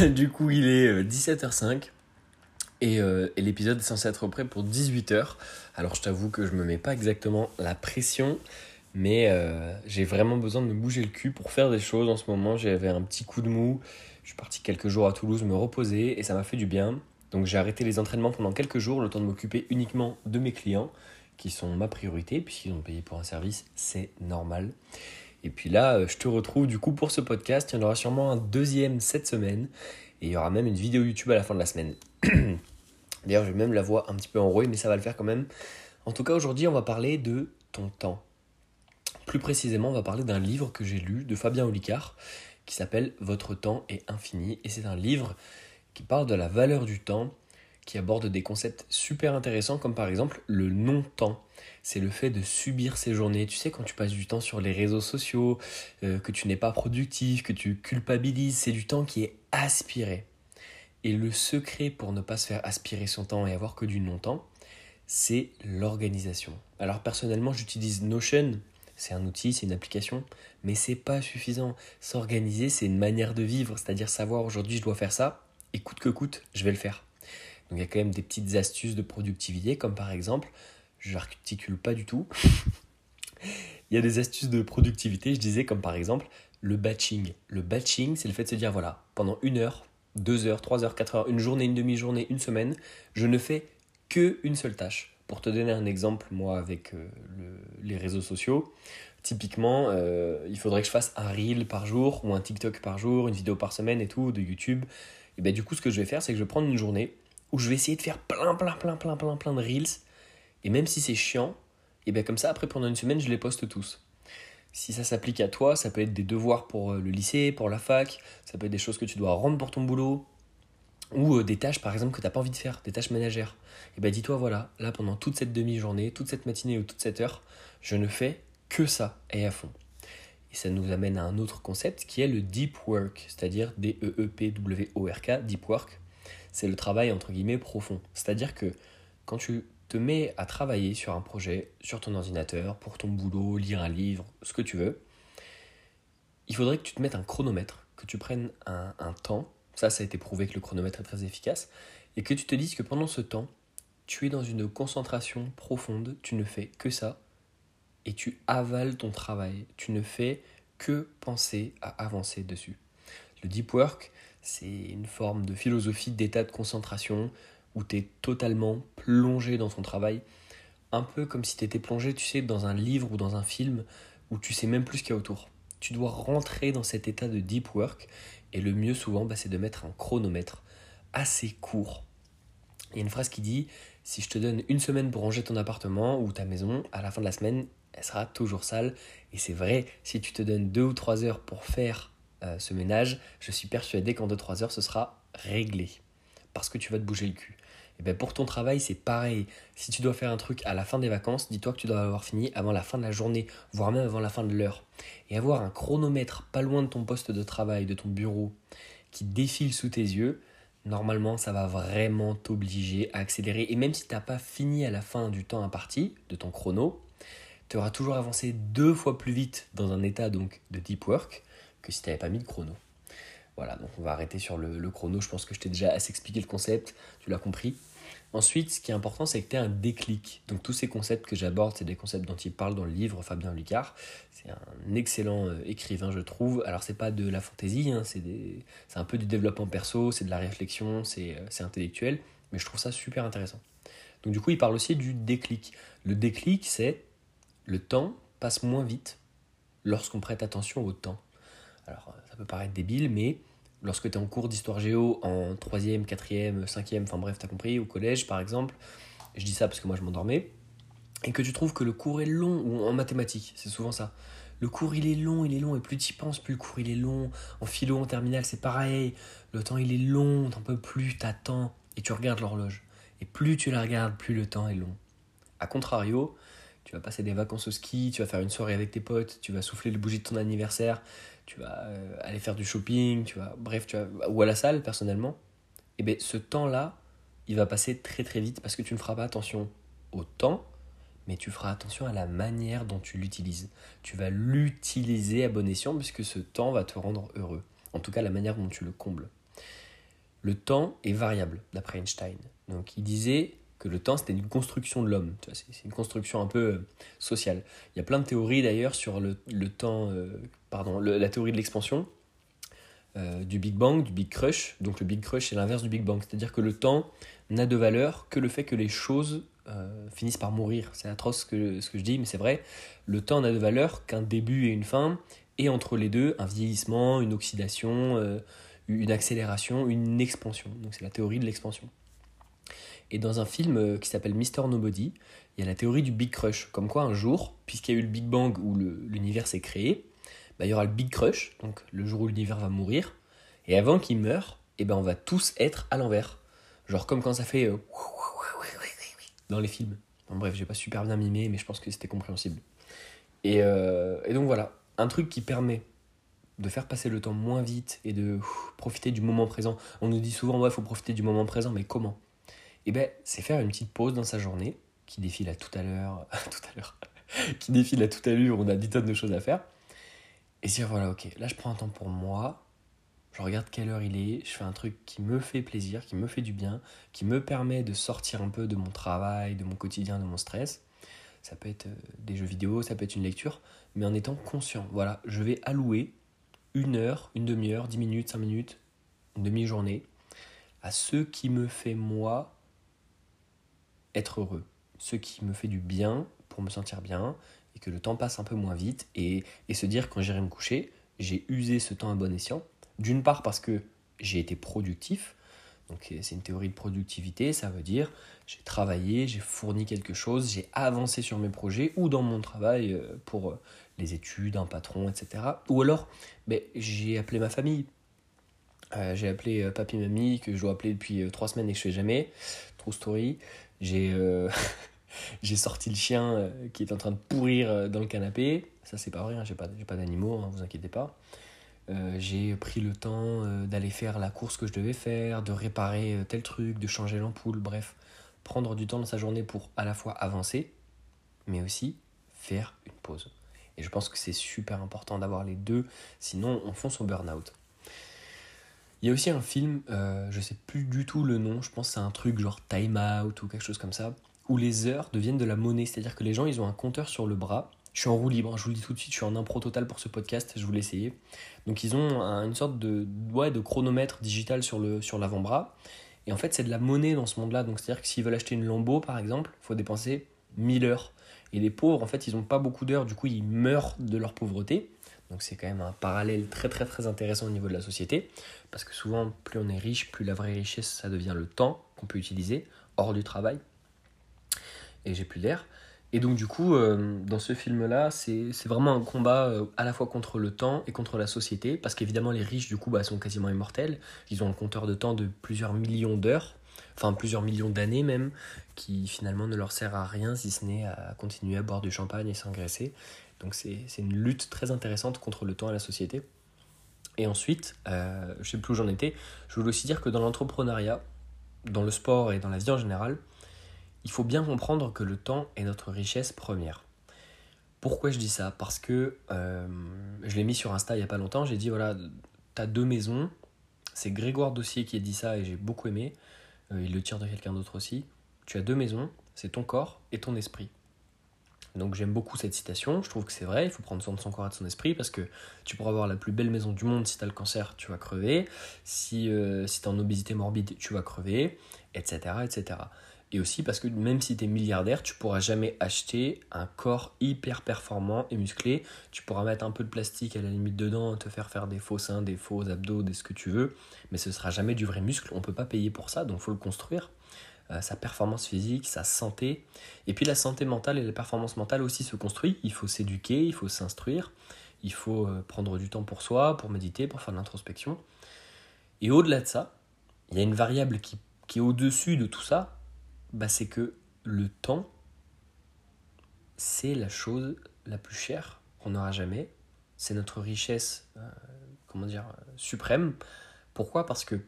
du coup, il est 17h05 euh, et, l'épisode est censé être prêt pour 18h. Alors, je t'avoue que je me mets pas exactement la pression, mais euh, j'ai vraiment besoin de me bouger le cul pour faire des choses en ce moment. J'avais un petit coup de mou. Je suis parti quelques jours à Toulouse me reposer et ça m'a fait du bien. Donc, j'ai arrêté les entraînements pendant quelques jours, le temps de m'occuper uniquement de mes clients, qui sont ma priorité, puisqu'ils ont payé pour un service, c'est normal. Et puis là, euh, je te retrouve du coup pour ce podcast. Il y en aura sûrement un deuxième cette semaine. Et il y aura même une vidéo YouTube à la fin de la semaine. D'ailleurs, je vais même la voix un petit peu enrouée, mais ça va le faire quand même. En tout cas, aujourd'hui, on va parler de ton temps. Plus précisément, on va parler d'un livre que j'ai lu de Fabien Olicard qui s'appelle Votre temps est infini. Et c'est un livre qui parle de la valeur du temps, qui aborde des concepts super intéressants comme par exemple le non-temps c'est le fait de subir ces journées. Tu sais, quand tu passes du temps sur les réseaux sociaux, euh, que tu n'es pas productif, que tu culpabilises, c'est du temps qui est aspiré. Et le secret pour ne pas se faire aspirer son temps et avoir que du non-temps, c'est l'organisation. Alors personnellement, j'utilise Notion, c'est un outil, c'est une application, mais c'est pas suffisant. S'organiser, c'est une manière de vivre, c'est-à-dire savoir aujourd'hui je dois faire ça, et coûte que coûte, je vais le faire. Donc il y a quand même des petites astuces de productivité, comme par exemple j'articule pas du tout. Il y a des astuces de productivité, je disais, comme par exemple le batching. Le batching, c'est le fait de se dire voilà, pendant une heure, deux heures, trois heures, quatre heures, une journée, une demi-journée, une semaine, je ne fais que une seule tâche. Pour te donner un exemple, moi, avec euh, les réseaux sociaux, typiquement, euh, il faudrait que je fasse un reel par jour ou un TikTok par jour, une vidéo par semaine et tout, de YouTube. Et bien, du coup, ce que je vais faire, c'est que je vais prendre une journée où je vais essayer de faire plein, plein, plein, plein, plein, plein de reels et même si c'est chiant, et bien comme ça, après pendant une semaine, je les poste tous. Si ça s'applique à toi, ça peut être des devoirs pour euh, le lycée, pour la fac, ça peut être des choses que tu dois rendre pour ton boulot, ou euh, des tâches par exemple que tu n'as pas envie de faire, des tâches ménagères. Et bien dis-toi, voilà, là pendant toute cette demi-journée, toute cette matinée ou toute cette heure, je ne fais que ça et à fond. Et ça nous amène à un autre concept qui est le deep work, c'est-à-dire D-E-E-P-W-O-R-K, deep work. C'est le travail entre guillemets profond. C'est-à-dire que quand tu te mets à travailler sur un projet, sur ton ordinateur, pour ton boulot, lire un livre, ce que tu veux, il faudrait que tu te mettes un chronomètre, que tu prennes un, temps, ça ça a été prouvé que le chronomètre est très efficace, et que tu te dises que pendant ce temps, tu es dans une concentration profonde, tu ne fais que ça, et tu avales ton travail, tu ne fais que penser à avancer dessus. Le deep work, c'est une forme de philosophie d'état de concentration où tu es totalement plongé dans ton travail, un peu comme si tu étais plongé, tu sais, dans un livre ou dans un film où tu sais même plus ce qu'il y a autour. Tu dois rentrer dans cet état de deep work et le mieux souvent, bah, c'est de mettre un chronomètre assez court. Il y a une phrase qui dit si je te donne une semaine pour ranger ton appartement ou ta maison, à la fin de la semaine, elle sera toujours sale. Et c'est vrai, si tu te donnes deux ou trois heures pour faire euh, ce ménage, je suis persuadé qu'en deux trois heures, ce sera réglé. Parce que tu vas te bouger le cul. Et bien pour ton travail, c'est pareil. Si tu dois faire un truc à la fin des vacances, dis-toi que tu dois avoir fini avant la fin de la journée, voire même avant la fin de l'heure. Et avoir un chronomètre pas loin de ton poste de travail, de ton bureau, qui défile sous tes yeux, normalement ça va vraiment t'obliger à accélérer. Et même si tu n'as pas fini à la fin du temps imparti, de ton chrono, tu auras toujours avancé deux fois plus vite dans un état donc de deep work que si tu n'avais pas mis de chrono. Voilà, donc on va arrêter sur le, chrono. Je pense que je t'ai déjà assez expliqué le concept, tu l'as compris. Ensuite, ce qui est important, c'est que tu aies un déclic. Donc tous ces concepts que j'aborde, c'est des concepts dont il parle dans le livre Fabien Lucard. C'est un excellent euh, écrivain, je trouve. Alors c'est pas de la fantaisie, hein, c'est un peu du développement perso, c'est de la réflexion, euh, c'est intellectuel, mais je trouve ça super intéressant. Donc du coup, il parle aussi du déclic. Le déclic, c'est le temps passe moins vite lorsqu'on prête attention au temps. Alors ça peut paraître débile, mais lorsque tu es en cours d'histoire géo en 3e, 4e, 5e, enfin bref, tu as compris, au collège par exemple, je dis ça parce que moi je m'endormais, et que tu trouves que le cours est long, ou en mathématiques, c'est souvent ça. Le cours il est long, il est long, et plus tu y penses, plus le cours il est long. En philo, en terminale, c'est pareil. Le temps il est long, t'en peux plus, t'attends, et tu regardes l'horloge. Et plus tu la regardes, plus le temps est long. A contrario, tu vas passer des vacances au ski, tu vas faire une soirée avec tes potes, tu vas souffler le bougie de ton anniversaire, tu vas euh, aller faire du shopping, tu vas, bref, tu vas, ou à la salle personnellement, et eh bien ce temps-là, il va passer très très vite parce que tu ne feras pas attention au temps, mais tu feras attention à la manière dont tu l'utilises. Tu vas l'utiliser à bon escient puisque ce temps va te rendre heureux. En tout cas, la manière dont tu le combles. le temps est variable, d'après Einstein. Donc il disait que le temps, c'était une construction de l'homme. C'est une construction un peu euh, sociale. Il y a plein de théories d'ailleurs sur le, temps, euh, pardon, la théorie de l'expansion, euh, du Big Bang, du Big Crush. Donc le Big Crush, c'est l'inverse du Big Bang. C'est-à-dire que le temps n'a de valeur que le fait que les choses finissent par mourir. C'est atroce ce que, je dis, mais c'est vrai. Le temps n'a de valeur qu'un début et une fin, et entre les deux, un vieillissement, une oxydation, une accélération, une expansion. Donc c'est la théorie de l'expansion. Et dans un film euh, qui s'appelle Mister Nobody, il y a la théorie du Big Crush. Comme quoi, un jour, puisqu'il y a eu le Big Bang où l'univers s'est créé, il y aura le Big Crush, donc le jour où l'univers va mourir. Et avant qu'il meure, eh ben, on va tous être à l'envers. Genre comme quand ça fait euh, dans les films. Bon, bref, j'ai pas super bien mimé, mais je pense que c'était compréhensible. Et, euh, et, donc voilà, un truc qui permet de faire passer le temps moins vite et de profiter du moment présent. On nous dit souvent, ouais, faut profiter du moment présent, mais comment? Eh ben, c'est faire une petite pause dans sa journée, qui défile à tout à l'heure, tout à l'heure, qui défile à toute allure, on a 10 tonnes de choses à faire, et dire voilà, ok, là je prends un temps pour moi, je regarde quelle heure il est, je fais un truc qui me fait plaisir, qui me fait du bien, qui me permet de sortir un peu de mon travail, de mon quotidien, de mon stress. Ça peut être euh, des jeux vidéo, ça peut être une lecture, mais en étant conscient. Voilà, je vais allouer une heure, une demi-heure, dix minutes, cinq minutes, une demi-journée à ce qui me fait moi être heureux, ce qui me fait du bien pour me sentir bien et que le temps passe un peu moins vite et, se dire quand j'irai me coucher, j'ai usé ce temps à bon escient. D'une part parce que j'ai été productif, donc c'est une théorie de productivité, ça veut dire j'ai travaillé, j'ai fourni quelque chose, j'ai avancé sur mes projets ou dans mon travail euh, pour euh, les études, un patron, etc. Ou alors ben, j'ai appelé ma famille. Euh, j'ai appelé papy mamie que je dois appeler depuis trois semaines et que je fais jamais. True story. J'ai euh, j'ai sorti le chien euh, qui est en train de pourrir euh, dans le canapé. Ça, c'est pas vrai, hein, j'ai pas, d'animaux, hein, vous inquiétez pas. j'ai pris le temps d'aller faire la course que je devais faire, de réparer tel truc, de changer l'ampoule, bref. Prendre du temps dans sa journée pour à la fois avancer, mais aussi faire une pause. Et je pense que c'est super important d'avoir les deux, sinon on fonce au burn-out. Il y a aussi un film, euh, je sais plus du tout le nom, je pense que c'est un truc genre Time Out ou quelque chose comme ça, où les heures deviennent de la monnaie, c'est-à-dire que les gens ils ont un compteur sur le bras. Je suis en roue libre, je vous le dis tout de suite, je suis en impro total pour ce podcast, je vous l'essayer. Donc ils ont une sorte de, ouais, de chronomètre digital sur l'avant-bras. Et en fait, c'est de la monnaie dans ce monde-là. Donc c'est-à-dire que s'ils veulent acheter une Lambo, par exemple, il faut dépenser 1000 heures. Et les pauvres, en fait, ils n'ont pas beaucoup d'heures, du coup, ils meurent de leur pauvreté. Donc c'est quand même un parallèle très très très intéressant au niveau de la société, parce que souvent plus on est riche, plus la vraie richesse ça devient le temps qu'on peut utiliser hors du travail. Et j'ai plus d'air. Et donc du coup, euh, dans ce film-là, c'est vraiment un combat euh, à la fois contre le temps et contre la société, parce qu'évidemment les riches du coup bah, sont quasiment immortels, ils ont un compteur de temps de plusieurs millions d'heures, enfin plusieurs millions d'années même, qui finalement ne leur sert à rien si ce n'est à continuer à boire du champagne et s'engraisser. Donc c'est une lutte très intéressante contre le temps et la société. Et ensuite, euh, je ne sais plus où j'en étais, je voulais aussi dire que dans l'entrepreneuriat, dans le sport et dans la vie en général, il faut bien comprendre que le temps est notre richesse première. Pourquoi je dis ça? Parce que euh, je l'ai mis sur Insta il n'y a pas longtemps, j'ai dit voilà, tu as deux maisons, c'est Grégoire Dossier qui a dit ça et j'ai beaucoup aimé, euh, il le tire de quelqu'un d'autre aussi. Tu as deux maisons, c'est ton corps et ton esprit. Donc j'aime beaucoup cette citation, je trouve que c'est vrai, il faut prendre soin de son corps et de son esprit parce que tu pourras avoir la plus belle maison du monde si tu as le cancer, tu vas crever, si, euh, si tu es en obésité morbide, tu vas crever, etc. etc. Et aussi parce que même si tu es milliardaire, tu pourras jamais acheter un corps hyper performant et musclé. Tu pourras mettre un peu de plastique à la limite dedans, te faire faire des faux seins, des faux abdos, des ce que tu veux, mais ce sera jamais du vrai muscle. On peut pas payer pour ça, donc faut le construire. Euh, sa performance physique, sa santé. Et puis la santé mentale et la performance mentale aussi se construit. Il faut s'éduquer, il faut s'instruire, il faut euh, prendre du temps pour soi, pour méditer, pour faire de l'introspection. Et au-delà de ça, il y a une variable qui, est au-dessus de tout ça, bah c'est que le temps, c'est la chose la plus chère qu'on n'aura jamais. C'est notre richesse, euh, comment dire, suprême. Pourquoi? Parce que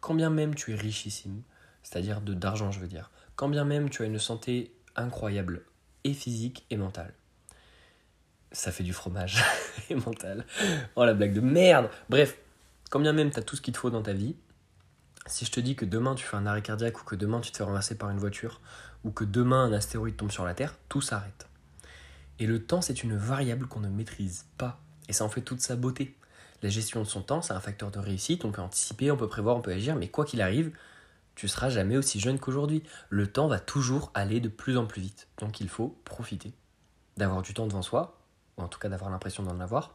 quand bien même tu es richissime, c'est-à-dire de d'argent, je veux dire. Quand bien même tu as une santé incroyable, et physique et mentale. Ça fait du fromage et mental. Oh la blague de merde Bref, quand bien même tu as tout ce qu'il te faut dans ta vie, Si je te dis que demain tu fais un arrêt cardiaque ou que demain tu te fais renverser par une voiture ou que demain un astéroïde tombe sur la Terre, tout s'arrête. Et le temps, c'est une variable qu'on ne maîtrise pas. Et ça en fait toute sa beauté. La gestion de son temps, c'est un facteur de réussite, on peut anticiper, on peut prévoir, on peut agir, mais quoi qu'il arrive, tu seras jamais aussi jeune qu'aujourd'hui. Le temps va toujours aller de plus en plus vite. Donc il faut profiter d'avoir du temps devant soi, ou en tout cas d'avoir l'impression d'en avoir,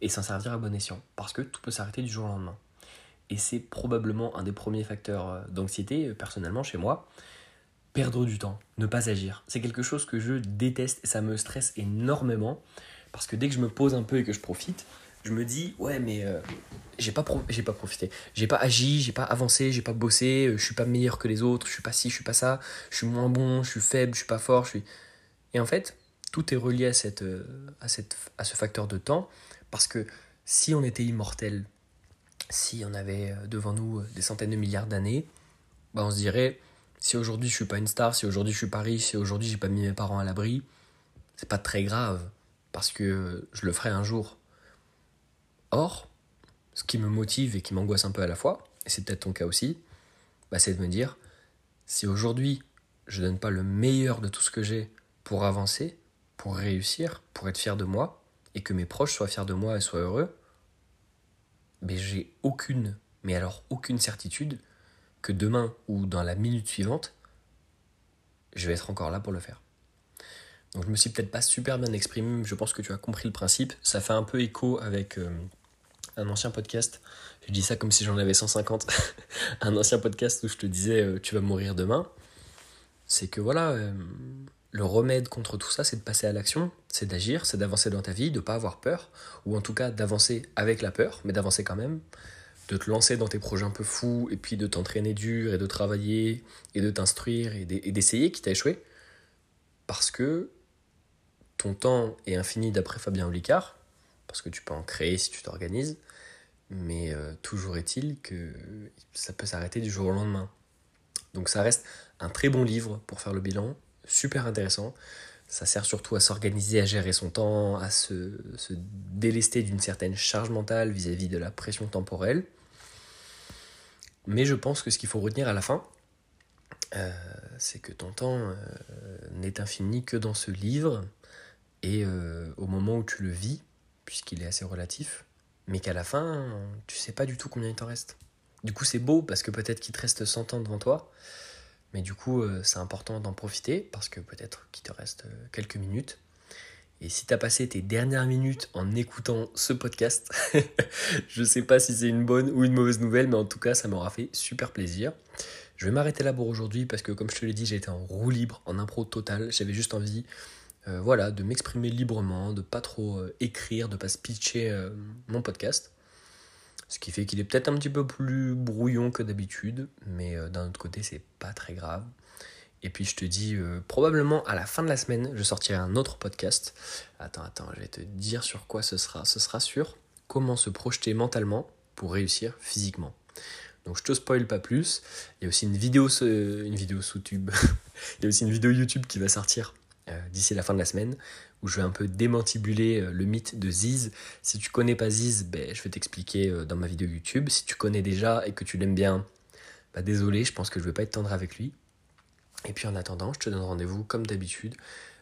et s'en servir à bon escient, parce que tout peut s'arrêter du jour au lendemain. Et c'est probablement un des premiers facteurs euh, d'anxiété, euh, personnellement, chez moi. Perdre du temps, ne pas agir. C'est quelque chose que je déteste et ça me stresse énormément, parce que dès que je me pose un peu et que je profite, je me dis, ouais, mais euh, j'ai pas, j'ai pas profité. J'ai pas agi, j'ai pas avancé, j'ai pas bossé, je suis pas meilleur que les autres, je suis pas ci, je suis pas ça, je suis moins bon, je suis faible, je suis pas fort, je suis. Et en fait, tout est relié à, cette, à, cette, à ce facteur de temps, parce que si on était immortel, si on avait euh, devant nous euh, des centaines de milliards d'années, bah on se dirait si aujourd'hui je suis pas une star, si aujourd'hui je suis pas riche, si aujourd'hui j'ai pas mis mes parents à l'abri, c'est pas très grave parce que je le ferai un jour. Or, ce qui me motive et qui m'angoisse un peu à la fois, et c'est peut-être ton cas aussi, bah c'est de me dire si aujourd'hui je donne pas le meilleur de tout ce que j'ai pour avancer, pour réussir, pour être fier de moi, et que mes proches soient fiers de moi et soient heureux, mais j'ai aucune, mais alors aucune certitude que demain ou dans la minute suivante, je vais être encore là pour le faire. Donc je me suis peut-être pas super bien exprimé, mais je pense que tu as compris le principe. Ça fait un peu écho avec euh, un ancien podcast. Je dis ça comme si j'en avais 150. un ancien podcast où je te disais euh, tu vas mourir demain. C'est que voilà, euh, le remède contre tout ça, c'est de passer à l'action, c'est d'agir, c'est d'avancer dans ta vie, de ne pas avoir peur, ou en tout cas d'avancer avec la peur, mais d'avancer quand même, de te lancer dans tes projets un peu fous, et puis de t'entraîner dur, et de travailler, et de t'instruire, et d'essayer qui t'a échoué, parce que ton temps est infini d'après Fabien Olicard, parce que tu peux en créer si tu t'organises, mais euh, toujours est-il que ça peut s'arrêter du jour au lendemain. Donc ça reste un très bon livre pour faire le bilan, super intéressant. Ça sert surtout à s'organiser, à gérer son temps, à se, délester d'une certaine charge mentale vis-à-vis de la pression temporelle. Mais je pense que ce qu'il faut retenir à la fin, euh, c'est que ton temps euh, n'est infini que dans ce livre et au moment où tu le vis, puisqu'il est assez relatif, mais qu'à la fin, tu sais pas du tout combien il t'en reste. Du coup, c'est beau parce que peut-être qu'il te reste 100 ans devant toi, mais du coup, euh, c'est important d'en profiter parce que peut-être qu'il te reste euh, quelques minutes. Et si tu as passé tes dernières minutes en écoutant ce podcast, je ne sais pas si c'est une bonne ou une mauvaise nouvelle, mais en tout cas, ça m'aura fait super plaisir. Je vais m'arrêter là pour aujourd'hui parce que, comme je te l'ai dit, été en roue libre, en impro total. J'avais juste envie euh, voilà, de m'exprimer librement, de pas trop écrire, de pas se pitcher mon podcast. Ce qui fait qu'il est peut-être un petit peu plus brouillon que d'habitude, mais euh, d'un autre côté, c'est pas très grave. Et puis je te dis, euh, probablement à la fin de la semaine, je sortirai un autre podcast. Attends, attends, je vais te dire sur quoi ce sera. Ce sera sur comment se projeter mentalement pour réussir physiquement. Donc je te spoil pas plus. Il y a aussi une vidéo, une vidéo sous tube. Il y a aussi une vidéo YouTube qui va sortir euh, d'ici la fin de la semaine où je vais un peu démantibuler euh, le mythe de Ziz. Si tu connais pas Ziz, ben, je vais t'expliquer euh, dans ma vidéo YouTube. Si tu connais déjà et que tu l'aimes bien, bah, désolé, je pense que je vais pas être tendre avec lui. Et puis en attendant, je te donne rendez-vous comme d'habitude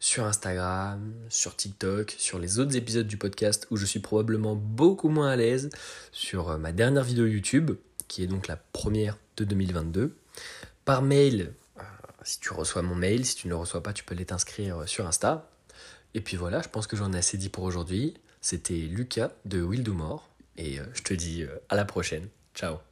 sur Instagram, sur TikTok, sur les autres épisodes du podcast où je suis probablement beaucoup moins à l'aise, sur ma dernière vidéo YouTube, qui est donc la première de 2022, par mail si tu reçois mon mail, si tu ne le reçois pas, tu peux aller t'inscrire sur Insta. Et puis voilà, je pense que j'en ai assez dit pour aujourd'hui. C'était Lucas de Will Do More et euh, je te dis euh, à la prochaine. Ciao